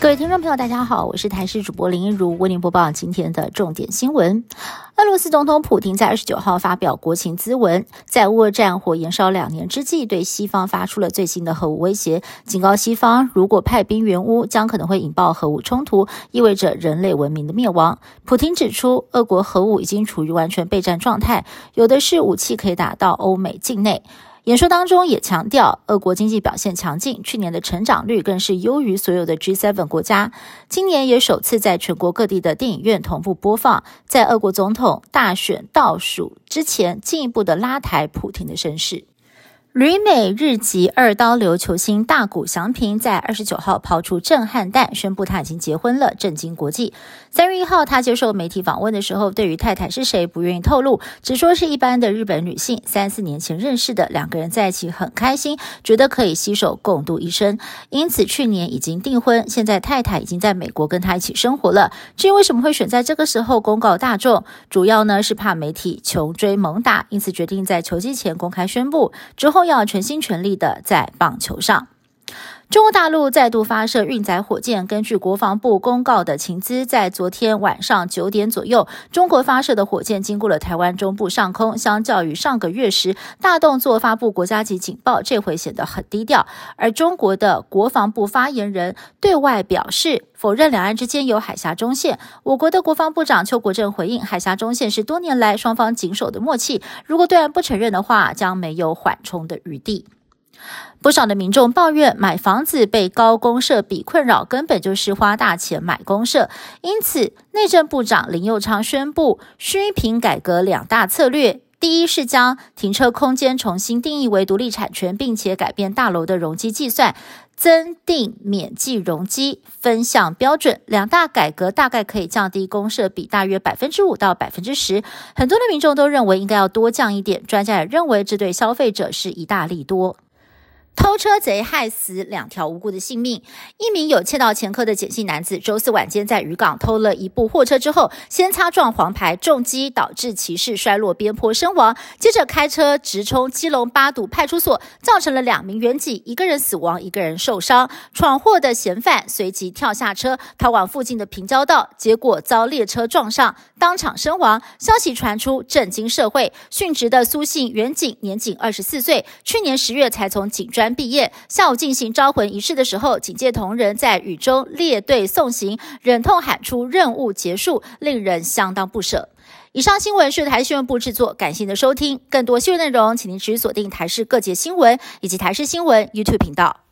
各位听众朋友，大家好，我是台视主播林一如，为您播报今天的重点新闻。俄罗斯总统普京在二十九号发表国情咨文，在乌俄战火延烧两年之际，对西方发出了最新的核武威胁，警告西方，如果派兵援乌，将可能会引爆核武冲突，意味着人类文明的灭亡。普京指出，俄国核武已经处于完全备战状态，有的是武器可以打到欧美境内。演说当中也强调，俄国经济表现强劲，去年的成长率更是优于所有的 G7 国家。今年也首次在全国各地的电影院同步播放，在俄国总统大选倒数之前，进一步的拉抬普京的声势。旅美日籍二刀流球星大谷翔平在二十九号抛出震撼弹，宣布他已经结婚了，震惊国际。三月一号，他接受媒体访问的时候，对于太太是谁不愿意透露，只说是一般的日本女性，三四年前认识的，两个人在一起很开心，觉得可以携手共度一生，因此去年已经订婚。现在太太已经在美国跟他一起生活了。至于为什么会选在这个时候公告大众，主要呢是怕媒体穷追猛打，因此决定在球季前公开宣布之后。要全心全力的在棒球上。中国大陆再度发射运载火箭。根据国防部公告的情资，在昨天晚上九点左右，中国发射的火箭经过了台湾中部上空。相较于上个月时大动作发布国家级警报，这回显得很低调。而中国的国防部发言人对外表示，否认两岸之间有海峡中线。我国的国防部长邱国正回应，海峡中线是多年来双方谨守的默契。如果对岸不承认的话，将没有缓冲的余地。不少的民众抱怨买房子被高公设比困扰，根本就是花大钱买公设。因此，内政部长林佑昌宣布虚平改革两大策略：第一是将停车空间重新定义为独立产权，并且改变大楼的容积计算，增定免计容积分项标准。两大改革大概可以降低公设比大约百分之五到百分之十。很多的民众都认为应该要多降一点，专家也认为这对消费者是一大利多。偷车贼害死两条无辜的性命。一名有窃盗前科的简姓男子，周四晚间在渔港偷了一部货车之后，先擦撞黄牌重击，导致骑士摔落边坡身亡。接着开车直冲基隆八堵派出所，造成了两名原警一个人死亡，一个人受伤。闯祸的嫌犯随即跳下车，逃往附近的平交道，结果遭列车撞上，当场身亡。消息传出，震惊社会。殉职的苏姓原警年仅二十四岁，去年十月才从警专。毕业下午进行招魂仪式的时候，警戒同仁在雨中列队送行，忍痛喊出“任务结束”，令人相当不舍。以上新闻是台新闻部制作，感谢您的收听。更多新闻内容，请您持续锁定台视各界新闻以及台视新闻 YouTube 频道。